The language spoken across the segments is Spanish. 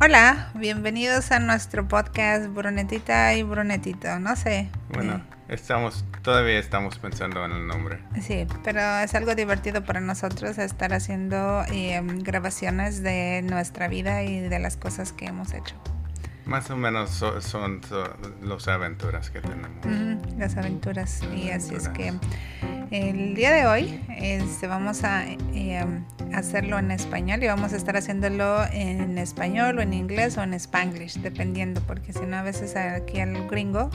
Hola, bienvenidos a nuestro podcast Brunetita y Brunetito. No sé. Bueno, estamos, todavía estamos pensando en el nombre. Sí, pero es algo divertido para nosotros estar haciendo eh, grabaciones de nuestra vida y de las cosas que hemos hecho. Más o menos so- son, so- las aventuras que tenemos. Las aventuras. Y así es que el día de hoy este, vamos a eh, hacerlo en español y vamos a estar haciéndolo en español o en inglés o en spanglish, dependiendo, porque si no a veces aquí al gringo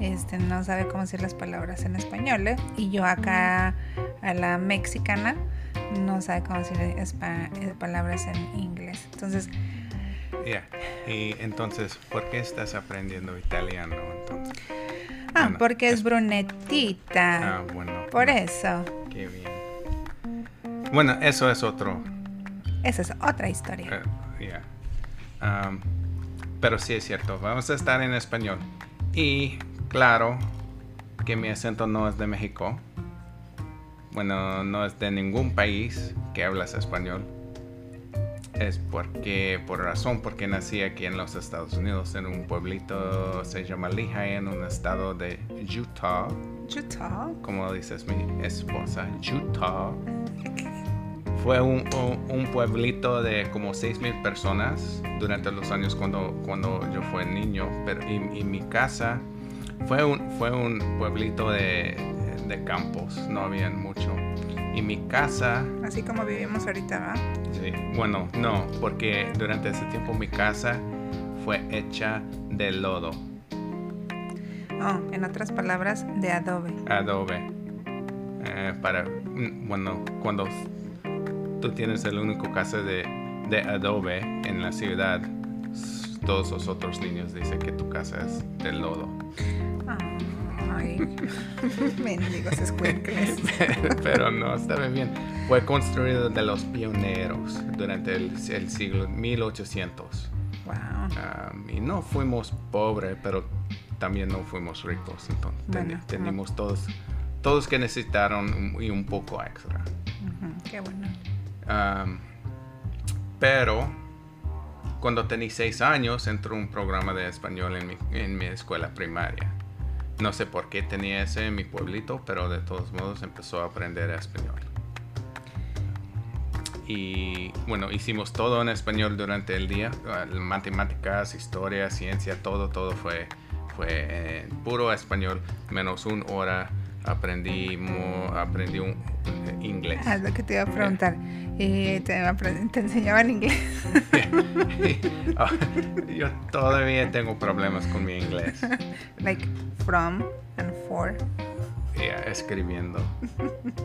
este, no sabe cómo decir las palabras en español ¿eh? y yo acá a la mexicana no sabe cómo decir eh, palabras en inglés. Entonces, Ya. Y entonces, ¿por qué estás aprendiendo italiano entonces? Ah, Bueno, porque es es- brunetita. Ah, bueno. Por eso. Qué bien. Bueno, eso es otro. Esa es otra historia. ya. Am, pero sí es cierto, vamos a estar en español. Y claro que mi acento no es de México. Bueno, no es de ningún país que hablas español. Es porque, por razón, porque nací aquí en los Estados Unidos, en un pueblito, se llama Lehigh, en un estado de Utah, Utah. como dices mi esposa, Utah. Fue un, un- pueblito de como 6.000 personas durante los años cuando, cuando yo fui niño. Pero, y, y mi casa fue un, fue un pueblito de, de campos, no había mucho. Y mi casa, Así como vivimos ahorita, ¿va? sí, bueno, no, porque durante ese tiempo mi casa fue hecha de lodo, Oh, en otras palabras, de adobe. adobe. Eh, para, mm, bueno, cuando tú tienes el único casa de, de adobe en la ciudad, todos los otros niños dicen que tu casa es de lodo. Ay, mendigos escuincles. Pero no, estaba bien. Fue construido de los pioneros durante el, el siglo 1800. Wow. Um, y no fuimos pobres, pero también no fuimos ricos. Entonces ten- Bueno, teníamos todos, todos que necesitaron y un poco extra. Qué bueno. Um, pero cuando tenía seis años entró un programa de español en mi, en mi escuela primaria. No sé por qué tenía ese en mi pueblito, pero de todos modos empezó a aprender español. Y bueno, hicimos todo en español durante el día. uh, Matemáticas, historia, ciencia, todo, todo fue, fue en puro español. Menos una hora aprendí, mo- aprendí un, eh, inglés. Ah, es lo que te iba a preguntar. ¿Y te, apre- te enseñaban inglés? Ah, Yo todavía tengo problemas con mi inglés. like from and for. Ya, escribiendo.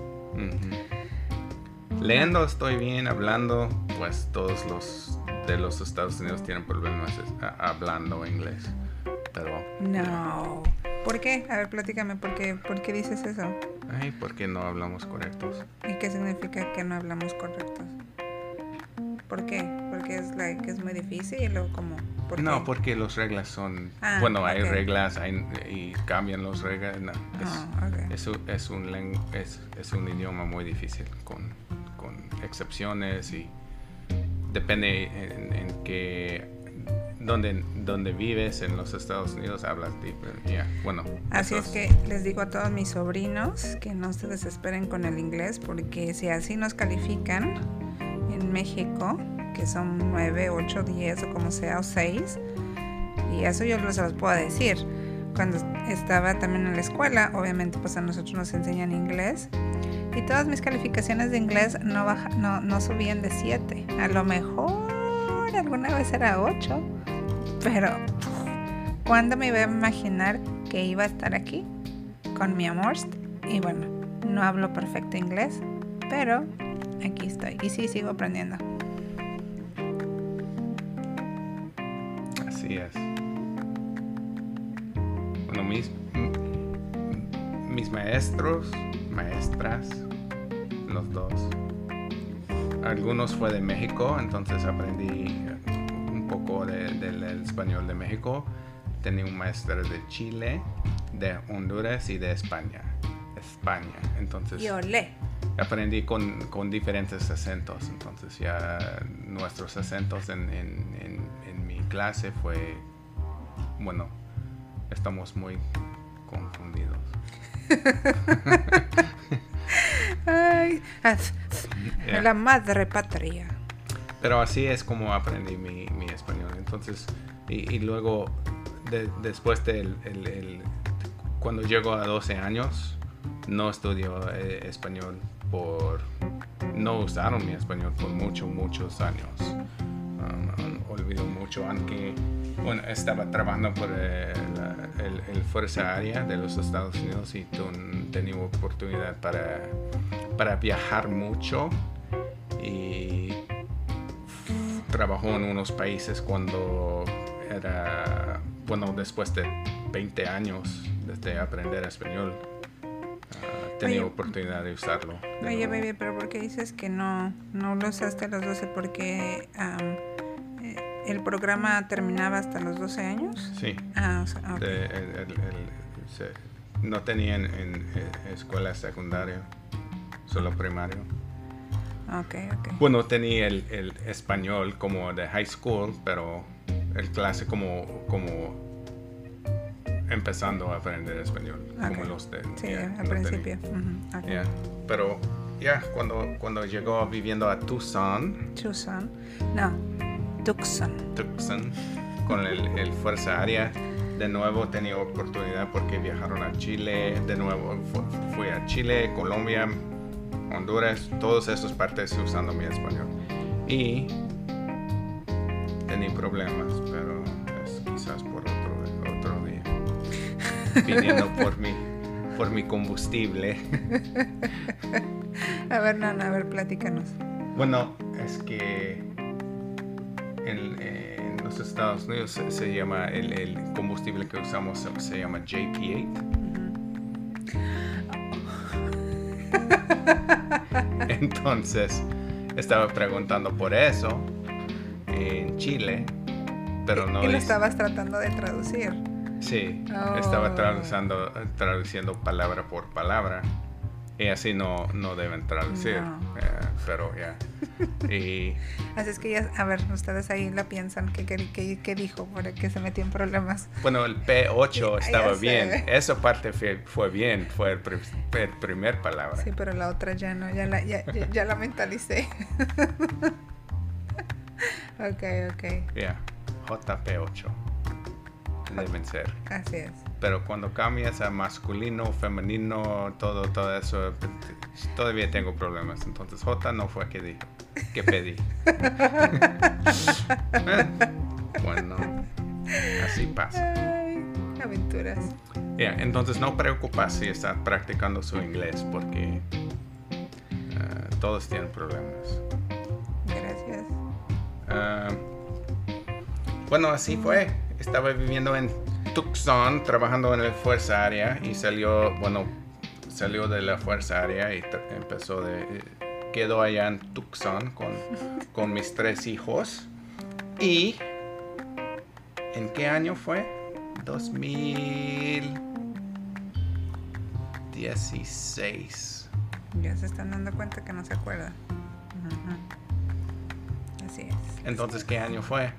Leyendo estoy bien, hablando, pues todos los de los Estados Unidos tienen problemas hablando inglés. Pero, No. ¿Por qué? A ver, platícame, ¿por qué, ¿por qué dices eso? ay, ¿por qué no hablamos correctos? ¿Y qué significa que no hablamos correctos? ¿Por qué? Porque es, like, es muy difícil o como... ¿Por No, qué? porque las reglas son... Ah, bueno, hay ok. reglas hay- y cambian las reglas. no, es- Ah, ok. Es, un- es un lengu- es, es un idioma muy difícil con, con excepciones y depende en, en qué donde, donde vives en los Estados Unidos hablas diferente. ya, bueno, Así eso es que les digo a todos mis sobrinos que no se desesperen con el inglés porque si así nos califican en México, que son 9, 8, 10 o como sea, o 6, y eso yo les los puedo decir. Cuando estaba también en la escuela, obviamente pues a nosotros nos enseñan inglés y todas mis calificaciones de inglés no, baja, no, no subían de 7. A lo mejor alguna vez era 8, pero ¿Cuándo me iba a imaginar que iba a estar aquí con mi amor? Y bueno, no hablo perfecto inglés, pero aquí estoy y sí sigo aprendiendo. Así es. Bueno, mis, mis maestros, maestras, los dos. Algunos fue de México, entonces aprendí un poco de- del del español de México. Tenía un maestro de Chile, de Honduras y de España. España, entonces Y olé. aprendí con, con diferentes acentos, entonces ya nuestros acentos en, en- en- en clase fue, bueno, estamos muy confundidos. Ay, la madre patria. Pero así es como aprendí mi, español. Entonces, y, luego, después el, cuando llego a 12 años, no estudio eh, español por... No usaron mi español por muchos, muchos años. Um, olvido mucho, aunque bueno, estaba trabajando por eh, el, Fuerza Aérea de los Estados Unidos y tenía oportunidad para, para viajar mucho y trabajó en unos países cuando era, bueno, después de 20 años desde aprender español. Uh, tenía oportunidad de usarlo. oye, baby, pero ¿por qué dices que no, no lo usaste a los 12? Porque eh, el programa terminaba hasta los 12 años. Sí. Ah, no tenían en, eh, escuela secundaria, solo primario. Okay, okay. Bueno, tenía el, el, español como de high school, pero el clase como, como empezando a aprender español, como los de... Sí, al principio. Pero ya, cuando, cuando llegó viviendo a Tucson... Tucson, no, Tucson. Tucson, con el, el Fuerza Aérea. De nuevo tenía oportunidad porque viajaron a Chile, de nuevo fui a Chile, Colombia, Honduras, todas esas partes usando mi español. Y tenía problemas, pero es quizás por otro, otro día. Pidiendo por mi, por mi combustible. a ver, Nana, a ver, platícanos. Bueno, es que en, los Estados Unidos se, llama, el, combustible que usamos se, llama JP8. Entonces, estaba preguntando por eso en Chile, pero no... Y lo estabas tratando de traducir. Sí, estaba oh. traduciendo, traduciendo palabra por palabra. Y así no, no deben traducir. Eh, pero ya. Y... Así es que ya, a ver, ustedes ahí la piensan. ¿Qué, qué, dijo? Por que se metió en problemas. Bueno, el P8 estaba bien. Esa parte fue, bien. Fue el, primer palabra. Sí, pero la otra ya no. Ya la, ya, ya la mentalicé. ok, ok. Ya. JP8. Deben ser. Así es pero cuando cambias a masculino, femenino, todo, todo eso, todavía tengo problemas. Entonces J no fue que dijo, que pedí. bueno, así pasa. aventuras. entonces no preocupas si estás practicando su inglés porque eh, todos tienen problemas. Gracias. Ah, bueno, así fue. Estaba viviendo en Tucson trabajando en la Fuerza Aérea y salió, bueno, salió de la Fuerza Aérea y empezó de... Quedó allá en Tucson con, con mis tres hijos. Y... ¿En qué año fue? 2016. Ya se están dando cuenta que no se acuerda. Así es. Entonces, ¿qué año fue?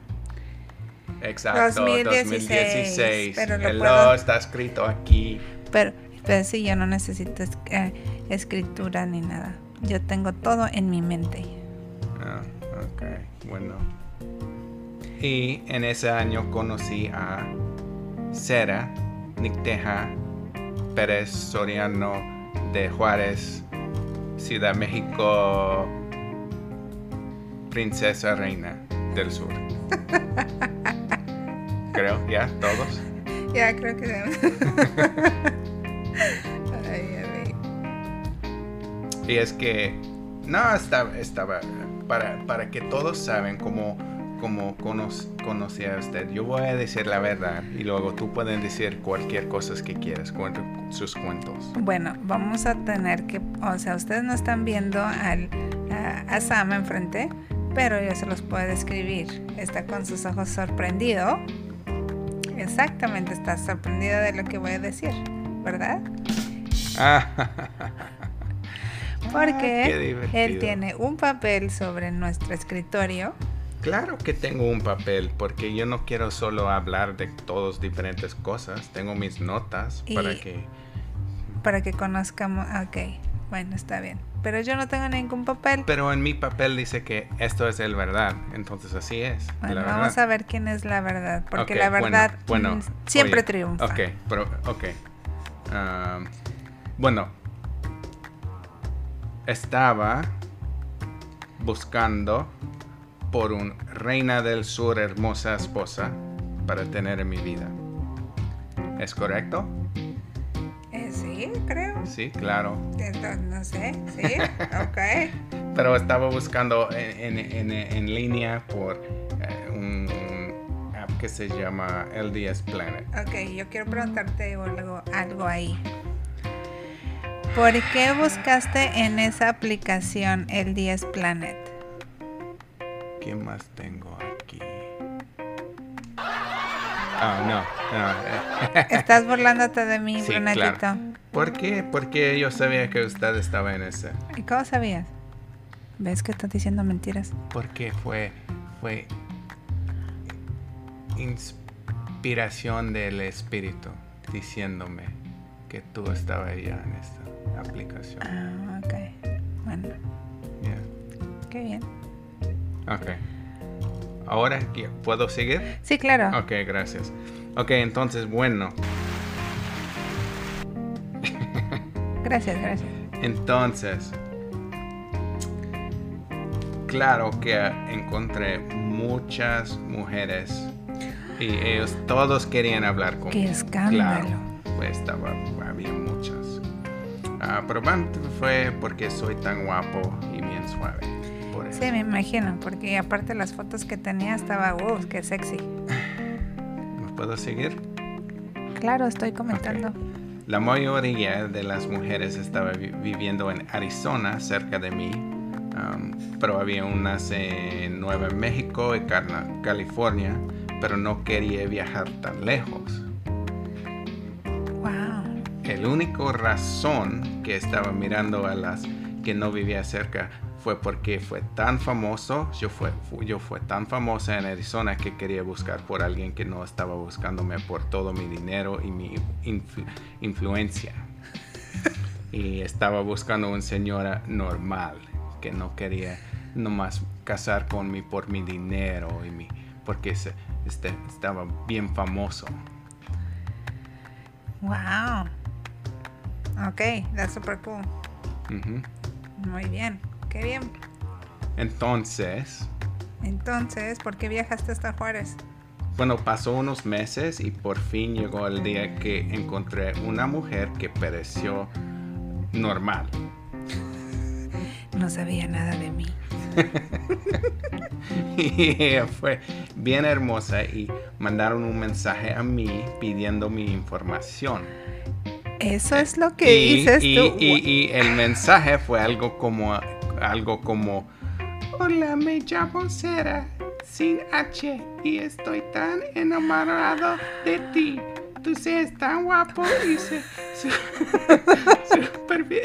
Exacto, 2016. Pero lo está escrito aquí. Pero, pero sí, yo no necesito eh, escritura ni nada. Yo tengo todo en mi mente. Ah, ok, bueno. Y en ese año conocí a Sera Nicteja Pérez Soriano de Juárez, Ciudad México, Princesa Reina del Sur. creo, ya, todos. Ya, creo que Y es que, no, estaba, estaba para, para que todos saben cómo, cómo conocí a usted. Yo voy a decir la verdad y luego tú puedes decir cualquier cosa que quieras, cuento sus cuentos. Bueno, vamos a tener que, o sea, ustedes no están viendo al, a, a Sam enfrente, pero yo se los puedo describir. Está con sus ojos sorprendido Exactamente, estás sorprendida de lo que voy a decir, ¿verdad? Porque él tiene un papel sobre nuestro escritorio Claro que tengo un papel, porque yo no quiero solo hablar de todas diferentes cosas. Tengo mis notas para que... Para que conozcamos. Ok, bueno, está bien. Pero yo no tengo ningún papel. Pero en mi papel dice que esto es el verdad, entonces así es. Bueno, la vamos verdad. a ver quién es la verdad. Porque la bueno, verdad bueno, mm, siempre oye, triunfa. Ok, pero, ok. Bueno, estaba buscando por un reina del sur hermosa esposa para tener en mi vida. ¿Es correcto? Eh, sí, creo. Sí, claro. Entonces, no sé, sí, ok. Pero estaba buscando en, en- en- en línea por eh, un, un app que se llama LDS Planet. Ok, yo quiero preguntarte algo, algo ahí. ¿Por qué buscaste en esa aplicación 10 Planet? ¿Qué más tengo aquí? Ah, no. no, eh. Estás burlándote de mí, Sí, Brunetito. claro. ¿Por qué? Porque yo sabía que usted estaba en ese. ¿Y cómo sabías? ¿Ves que estás diciendo mentiras? Porque fue, fue inspiración del Espíritu diciéndome que tú estabas ya en esta aplicación. Ah, ok. Bueno, Yeah. qué bien. Ok. Ahora, ¿qué- ¿puedo seguir? Sí, claro. Ok, gracias. Ok, entonces, bueno. Gracias, gracias. Entonces, claro que encontré muchas mujeres y ellos todos querían hablar conmigo. Qué escándalo. Claro, pues estaba, había muchas. Ah, probablemente fue porque soy tan guapo y bien suave. Por. Sí, me imagino, porque aparte las fotos que tenía estaba, wow, qué sexy. ¿Me puedo seguir? Claro, estoy comentando. La mayoría de las mujeres estaba vi- viviendo en Arizona, cerca de mí, um, pero había unas en Nueva México y California, pero no quería viajar tan lejos. Wow. El único razón que estaba mirando a las que no vivía cerca fue porque fue tan famoso, yo fue, fu- yo fue tan famosa en Arizona que quería buscar por alguien que no estaba buscándome por todo mi dinero y mi influ- influencia. y estaba buscando una señora normal que no quería nomás casar con mí por mi dinero y mi porque se, este, estaba bien famoso. Wow. Ok, that's super cool. Ujú. Muy bien, qué bien. Entonces, Entonces, ¿por qué viajaste hasta Juárez? bueno, pasó unos meses y por fin llegó el día que encontré una mujer que pareció normal. No sabía nada de mí. Y ella fue bien hermosa y mandaron un mensaje a mí pidiendo mi información. Eso es lo que y, dices y- tú. y- y el mensaje fue algo como algo como Hola, me llamo Sara sin H y estoy tan enamorado de ti. Tú seas tan guapo y se,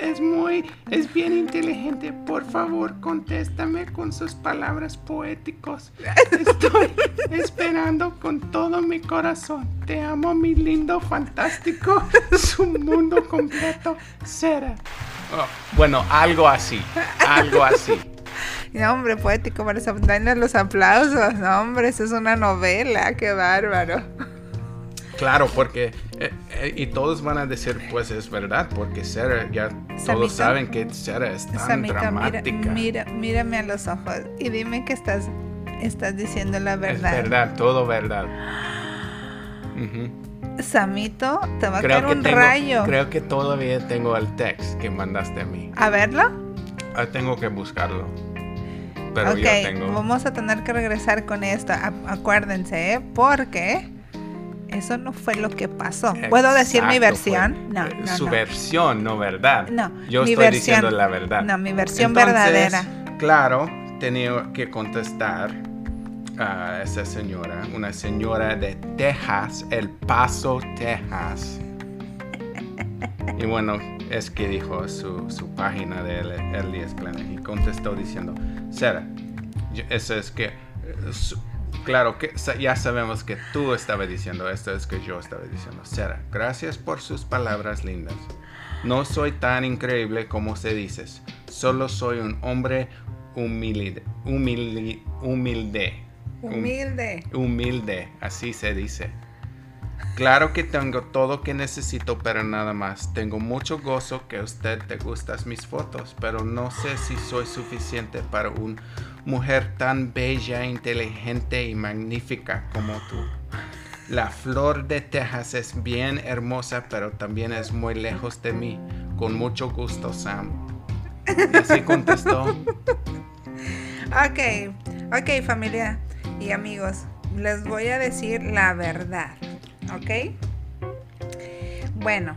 es muy es bien inteligente. Por favor, contéstame con sus palabras poéticos. Estoy esperando con todo mi corazón. Te amo, mi lindo, fantástico, su mundo completo, Sara. Bueno, algo así, algo así. No, hombre, poético, para darle los aplausos. No, hombre, eso es una novela, qué bárbaro. Claro, porque eh, eh, y todos van a decir, pues es verdad, porque Sarah ya todos saben que Sarah es tan Samito, mira, dramática. mira, mírame a los ojos y dime que estás, estás diciendo la Es verdad. verdad, todo verdad. Ujú. Samito, te va a Creo caer que un tengo, rayo. creo que todavía tengo el text que mandaste a mí. A verlo. Ah, tengo que buscarlo. Pero ok, tengo. vamos a tener que regresar con esto. A- acuérdense, ¿eh? porque eso no fue lo que pasó. ¿Puedo decir mi Exacto, versión? No, eh, no, Su no. versión, no verdad. No, Yo mi estoy versión. diciendo la verdad. No, mi versión Entonces, verdadera. Claro, tenía que contestar a esa señora, una señora de Texas, El Paso, Texas. Y bueno, es que dijo su, su página de El 10 Planet y contestó diciendo, Sarah, yo- eso es que claro que ya sabemos que tú estabas diciendo esto, es que yo estaba diciendo. Sara, gracias por sus palabras lindas. No soy tan increíble como se dices. Solo soy un hombre humilde. Humilde. Humilde. Hum- Humilde. humilde, así se dice. Claro que tengo todo que necesito, pero nada más. Tengo mucho gozo que a usted te gustan mis fotos, pero no sé si soy suficiente para una mujer tan bella, inteligente y magnífica como tú. La flor de Texas es bien hermosa, pero también es muy lejos de mí. Con mucho gusto, Sam. Y así contestó. Ok, ok familia y amigos, les voy a decir la verdad, ¿ok? Bueno,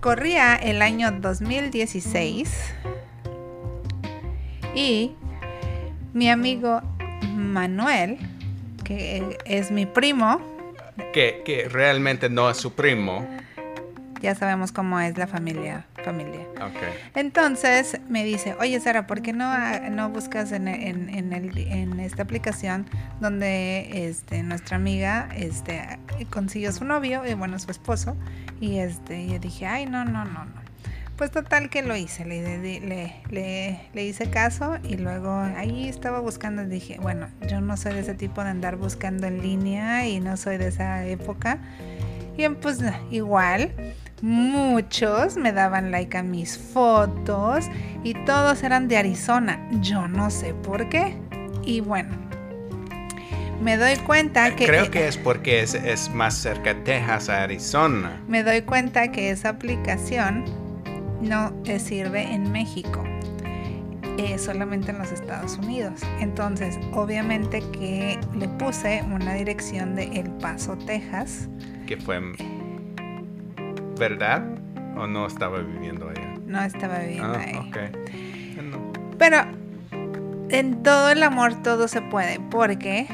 corría el año 2016 y mi amigo Manuel, que es mi primo, Que, que realmente no es su primo. Ya sabemos cómo es la familia, familia. Ok. Entonces me dice, oye Sara, ¿por qué no, ah, no buscas en, en- en el- en esta aplicación donde este, nuestra amiga este, consiguió su novio, y bueno, su esposo? Y este, yo dije, ay, no, no, no, no. Pues total que lo hice, le, le, le- le- le hice caso y luego ahí estaba buscando y dije, bueno, yo no soy de ese tipo de andar buscando en línea y no soy de esa época. Y pues igual, muchos me daban like a mis fotos y todos eran de Arizona. Yo no sé por qué. Y bueno, me doy cuenta que... Creo que es porque es, es más cerca de Texas a Arizona. Me doy cuenta que esa aplicación no sirve en México. eh, solamente en los Estados Unidos. Entonces, obviamente que le puse una dirección de El Paso, Texas. Que fue verdad o no estaba viviendo allá. No estaba viviendo Ah, ahí. Pero en todo el amor todo se puede. ¿Por qué?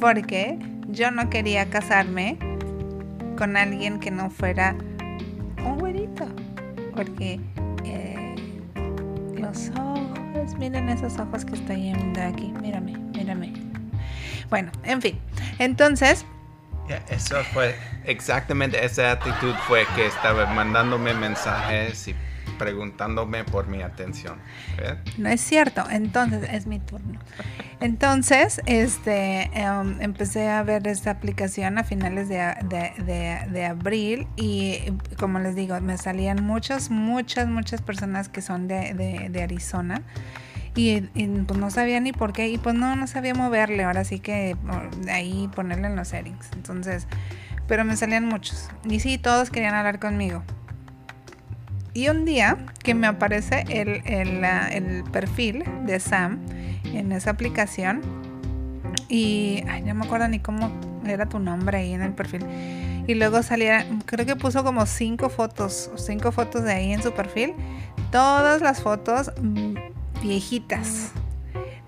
Porque yo no quería casarme con alguien que no fuera un güerito. Porque eh, los ojos, miren esos ojos que estoy viendo aquí. Mírame, mírame. Bueno, en fin. Entonces, eso fue exactamente esa actitud fue que estaba mandándome mensajes y preguntándome por mi atención. ¿ves? No es cierto, entonces es mi turno. Entonces, este, em, empecé a ver esta aplicación a finales de, de- de- de abril y como les digo, me salían muchas, muchas, muchas personas que son de Arizona y, pues no sabía ni por qué y pues no, no sabía moverle, ahora sí que ahí ponerle en los settings. Entonces, pero me salían muchos y sí, todos querían hablar conmigo. Y un día que me aparece el, el, el perfil de Sam en esa aplicación y ay, no me acuerdo ni cómo era tu nombre ahí en el perfil. Y luego salía, creo que puso como cinco fotos, cinco fotos de ahí en su perfil. Todas las fotos viejitas.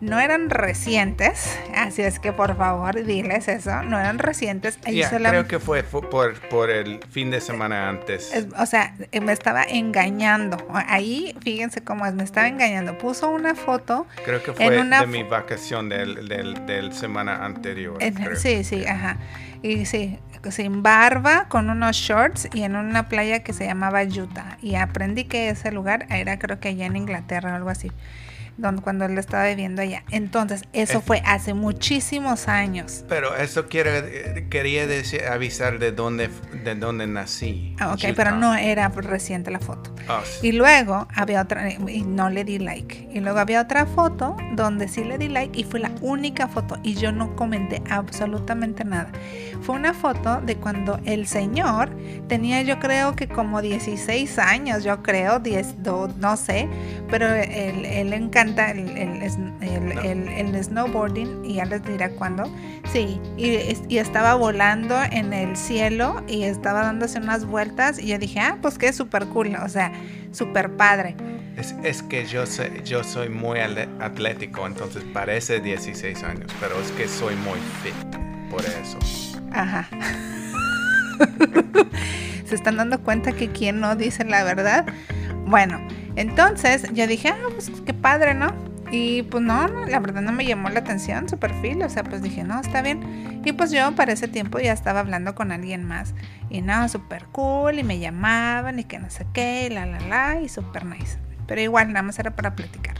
No eran recientes, así es que por favor diles eso, no eran recientes. Solam- creo que fue, fu- por, por el fin de semana antes. es- o sea, eh, me estaba engañando. Ahí, fíjense cómo es, me estaba engañando. Puso una foto. creo que en fue una de mi vacación del, del, del semana anterior. en- creo. sí, sí, ajá. Y sí, sin barba, con unos shorts y en una playa que se llamaba Utah. Y aprendí que ese lugar era creo que allá en Inglaterra o algo así. Donde, cuando él estaba viviendo allá. Entonces, eso Es- fue hace muchísimos años. Pero eso quiere, quería decir, avisar de dónde, de dónde nací. Ah, ok, pero no era reciente la foto. Oh, sí. Y luego había otra, y no le di like. Y luego había otra foto donde sí le di like y fue la única foto. Y yo no comenté absolutamente nada. Fue una foto de cuando el señor tenía yo creo que como 16 años, yo creo, 10, do- no sé. Pero él, él le encanta el, el- el- el- snowboarding y ya les dirá cuándo. Sí, y, y estaba volando en el cielo y estaba dándose unas vueltas y yo dije, ah, pues que es súper cool, o sea, súper padre. Es, es que yo, sé, yo soy muy atlético, entonces parece 16 años, pero es que soy muy fit, por eso. Ajá. ¿Se están dando cuenta que quien no dice la verdad? Bueno, entonces yo dije, ah, pues qué padre, ¿no? Y pues no, la verdad no me llamó la atención su perfil, o sea, pues dije, no, está bien. Y pues yo para ese tiempo ya estaba hablando con alguien más. Y no, súper cool, y me llamaban, y que no sé qué, y la, la, la, y súper nice. Pero igual, nada más era para platicar.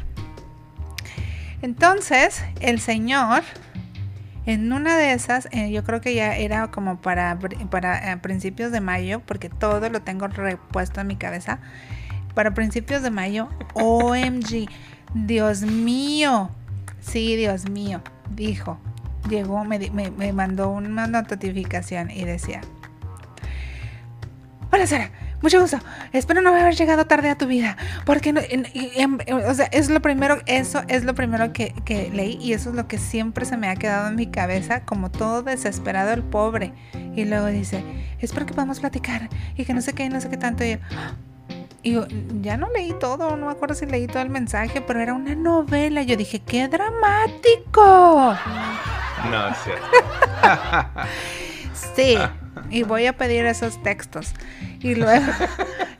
Entonces, el señor, en una de esas, eh, yo creo que ya era como para, para eh, principios de mayo, porque todo lo tengo repuesto en mi cabeza. Para principios de mayo, OMG, Dios mío, sí, Dios mío, dijo, llegó, me, me, me mandó una notificación y decía, hola Sara, mucho gusto. Espero no haber llegado tarde a tu vida. Porque no, o sea, es lo primero, eso es lo primero que, que, leí y eso es lo que siempre se me ha quedado en mi cabeza, como todo desesperado el pobre. Y luego dice, espero que podamos platicar y que no sé qué, no sé qué tanto. Y, y ya no leí todo, no me acuerdo si leí todo el mensaje, pero era una novela. Yo dije, ¡qué dramático! No, es cierto. sí, y voy a pedir esos textos y luego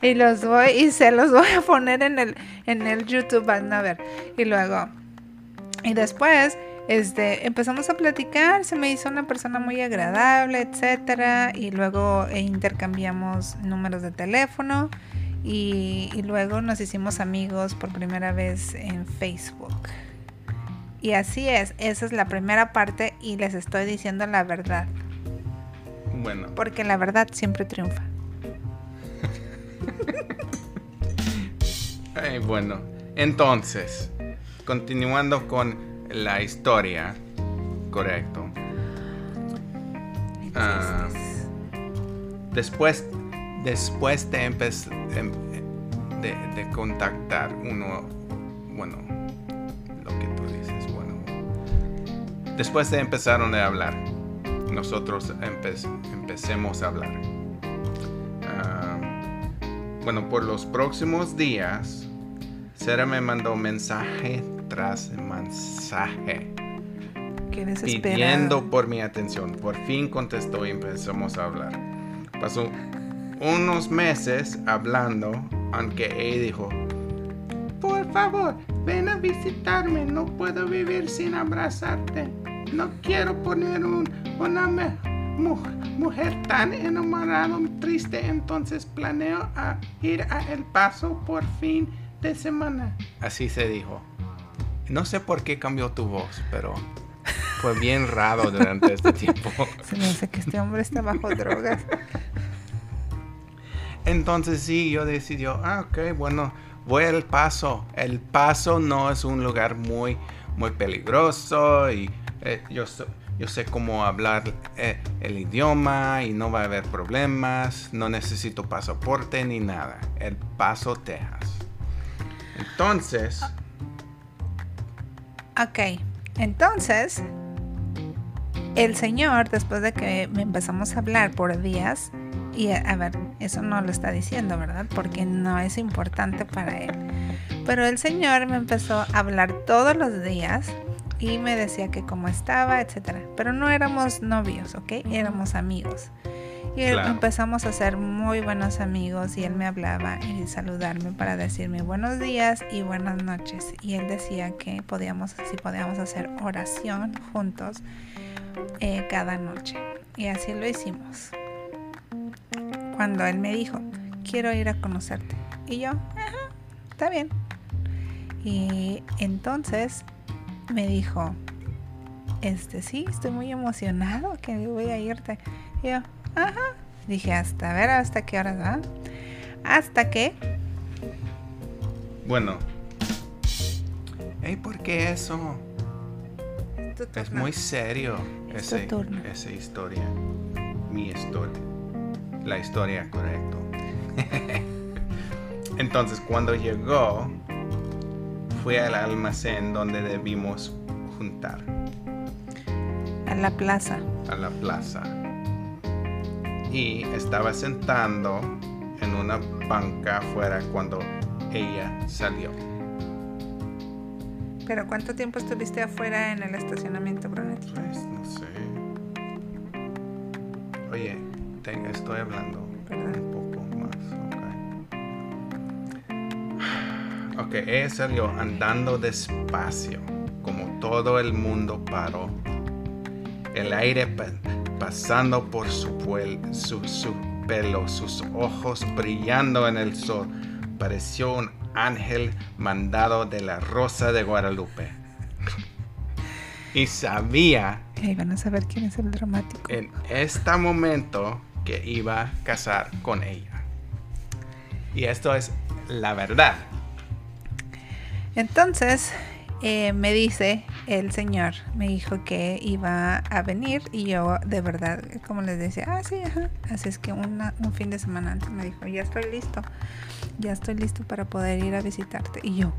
y los voy y se los voy a poner en el en el YouTube van a ver y luego y después este empezamos a platicar se me hizo una persona muy agradable etcétera y luego intercambiamos números de teléfono y, y luego nos hicimos amigos por primera vez en Facebook. Y así es esa es la primera parte y les estoy diciendo la verdad. Bueno. Porque la verdad siempre triunfa. Ay, bueno, entonces, continuando con la historia, correcto. Ah, después, después de, em, de, de, contactar uno, bueno, lo que tú dices, bueno, después de empezaron a hablar, nosotros empe empecemos a hablar. Uh, bueno, por los próximos días, Sara me mandó mensaje tras mensaje. Qué pidiendo por mi atención. Por fin contestó y empezamos a hablar. Pasó unos meses hablando, aunque ella dijo, por favor, ven a visitarme, no puedo vivir sin abrazarte. No quiero poner un, una mujer tan enamorada, triste, entonces planeo a ir a El Paso por fin de semana. Así se dijo. No sé por qué cambió tu voz, pero fue bien raro durante este tiempo. Se me hace que este hombre está bajo drogas. Entonces sí, yo decidí, ah, ok, bueno, voy al Paso. El Paso no es un lugar muy, muy peligroso y eh, yo yo sé cómo hablar eh, el idioma y no va a haber problemas, no necesito pasaporte ni nada. El Paso, Texas. Entonces... Ok, entonces el Señor, después de que empezamos a hablar por días, y a, ver, eso no lo está diciendo, ¿verdad? Porque no es importante para Él. Pero el Señor me empezó a hablar todos los días y me decía que cómo estaba, etcétera. Pero no éramos novios, ¿ok? Éramos amigos. Y empezamos a ser muy buenos amigos y él me hablaba y saludarme para decirme buenos días y buenas noches. Y él decía que podíamos, si podíamos hacer oración juntos eh, cada noche. Y así lo hicimos. Cuando él me dijo, quiero ir a conocerte. Y yo, ajá, está bien. Y entonces me dijo, este sí, estoy muy emocionado que voy a irte. Y yo, ajá. Dije, hasta ver hasta qué hora va. Hasta que. Bueno. Hey, ¿por qué eso? Es muy serio esa historia. Mi historia. La historia, correcto. Entonces, cuando llegó, fue al almacén donde debimos juntar. A la plaza. A la plaza. Y estaba sentando en una banca afuera cuando ella salió. ¿Pero cuánto tiempo estuviste afuera en el estacionamiento, Brunet? Pues no sé. Estoy hablando un poco más. Ok. Ok, ella salió andando despacio, como todo el mundo paró. El aire pa- pasando por su, puel- su, su pelo, sus ojos brillando en el sol. Pareció un ángel mandado de la Rosa de Guadalupe. y sabía Ahí van a saber quién es el dramático. en este momento que iba a casar con ella. Y esto es la verdad. Entonces eh, me dice el señor, me dijo que iba a venir y yo de verdad, como les decía, ah, sí, ajá. Así es que un fin de semana antes me dijo, ya estoy listo, ya estoy listo para poder ir a visitarte. Y yo,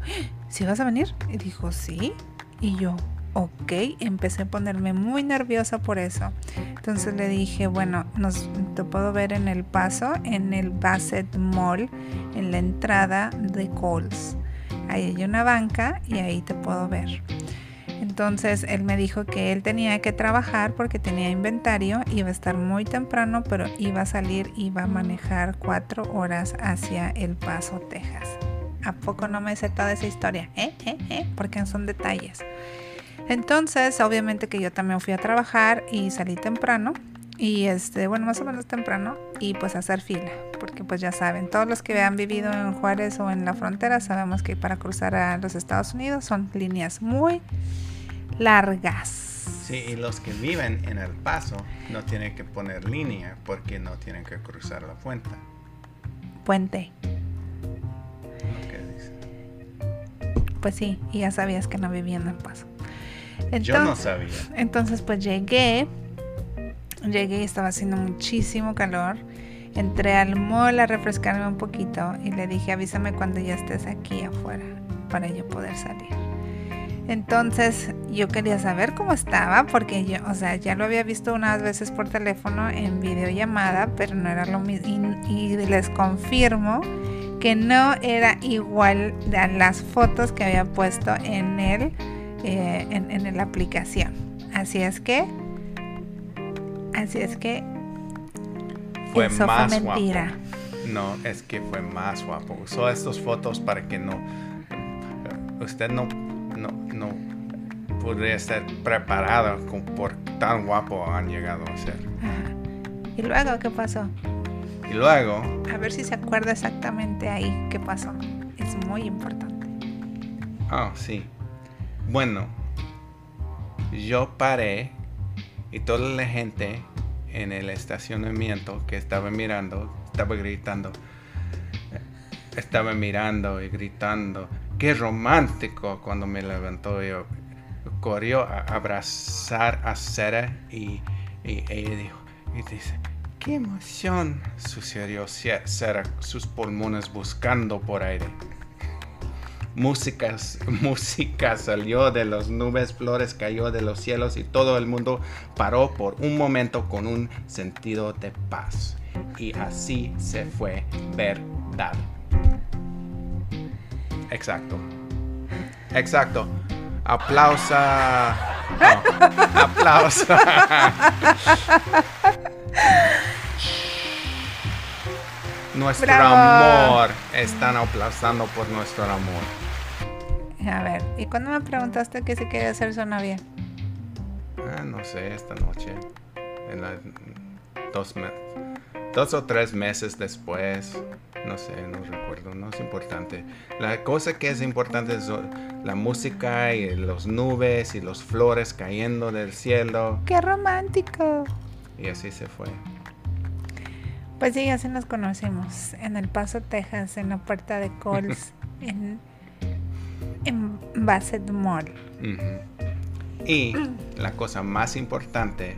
¿sí vas a venir? Y dijo, sí. Y yo, ok, empecé a ponerme muy nerviosa por eso. Entonces le dije, bueno, nos, te puedo ver en el paso, en el Bassett Mall, en la entrada de Coles. Ahí hay una banca y ahí te puedo ver. Entonces él me dijo que él tenía que trabajar porque tenía inventario, iba a estar muy temprano, pero iba a salir, iba a manejar cuatro horas hacia El Paso, Texas. ¿A poco no me sé toda esa historia? ¿Eh? ¿Eh? ¿Eh? Porque son detalles. Entonces, obviamente que yo también fui a trabajar y salí temprano. Y este, bueno, más o menos temprano. Y pues hacer fila. Porque pues ya saben, todos los que han vivido en Juárez o en la frontera sabemos que para cruzar a los Estados Unidos son líneas muy largas. Sí, y los que viven en El Paso no tienen que poner línea porque no tienen que cruzar la puente. Puente. Que dice. Pues sí, y ya sabías que no vivía en El Paso. Yo no Entonces- sabía. Entonces pues llegué, llegué y estaba haciendo muchísimo calor. Entré al mall a refrescarme un poquito y le dije avísame cuando ya estés aquí afuera para yo poder salir. Entonces yo quería saber cómo estaba porque yo, o sea, ya lo había visto unas veces por teléfono en videollamada, pero no era lo mismo. Y, y les confirmo que no era igual a las fotos que había puesto en el eh, en, en la aplicación. Así es que, así es que Fue eso más fue mentira. guapo. No, es que fue más guapo. Usó estas fotos para que no. Usted no. No, no podría estar preparado con- por tan guapo han llegado a ser. Ajá. Y luego, ¿qué pasó? Y luego, A ver si se acuerda exactamente ahí qué pasó. Es muy importante. oh, sí. Bueno, yo paré y toda la gente en el estacionamiento que estaba mirando, estaba gritando, estaba mirando y gritando. Qué romántico cuando me levantó yo. Corrió a abrazar a Sara y, ella dijo, y dice, qué emoción, sucedió Sara, sus pulmones buscando por aire. Música, música salió de las nubes, flores cayó de los cielos y todo el mundo paró por un momento con un sentido de paz. Y así se fue verdad. Exacto. Exacto. Aplausa. No, aplausa. Nuestro Bravo. amor. Están aplaudiendo por nuestro amor. A ver, ¿y cuándo me preguntaste que si quería ser su novia? Ah, no sé, esta noche. En la- dos, me- dos o tres meses después. No sé, no recuerdo, no es importante. La cosa que es importante es la música y las nubes y los flores cayendo del cielo. ¡Qué romántico! Y así se fue. Pues sí, así nos conocimos. En El Paso, Texas, en la puerta de Coles, en, en Bassett Mall. Ujú. Y la cosa más importante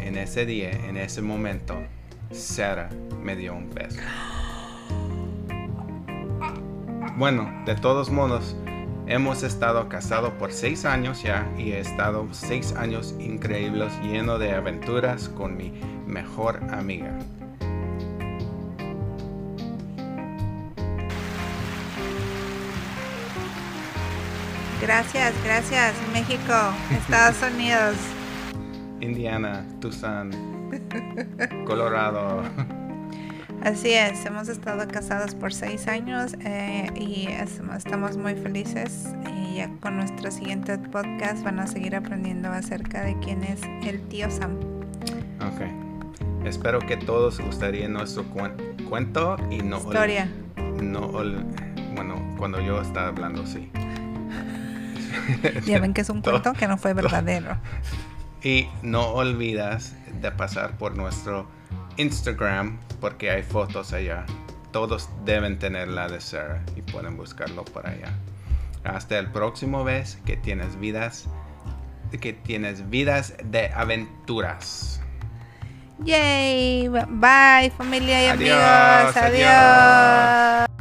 en ese día, en ese momento, Sarah me dio un beso. Bueno, de todos modos, hemos estado casados por seis años ya y he estado seis años increíbles lleno de aventuras con mi mejor amiga. Gracias, gracias, México, Estados Unidos. Indiana, Tucson, Colorado. Así es, hemos estado casados por seis años eh, y estamos muy felices. Y ya con nuestro siguiente podcast van a seguir aprendiendo acerca de quién es el tío Sam. Ok. Espero que todos gustaría nuestro cuento y no... Historia. No, bueno, cuando yo estaba hablando, sí. ya ven que es un cuento que no fue verdadero. Y no olvidas de pasar por nuestro Instagram porque hay fotos allá. Todos deben tener la de Sarah y pueden buscarlo por allá. Hasta el próximo vez que tienes vidas que tienes vidas de aventuras. Yay, bye familia y amigos. adiós.